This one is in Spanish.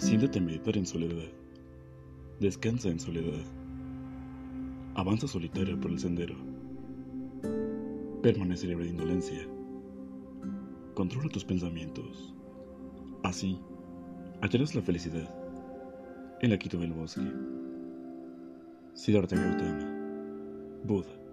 Siéntate a meditar en soledad. Descansa en soledad. Avanza solitario por el sendero. Permanece libre de indolencia. Controla tus pensamientos. Así, hallarás la felicidad en la quito del bosque. Siddhartha Gautama, Buda.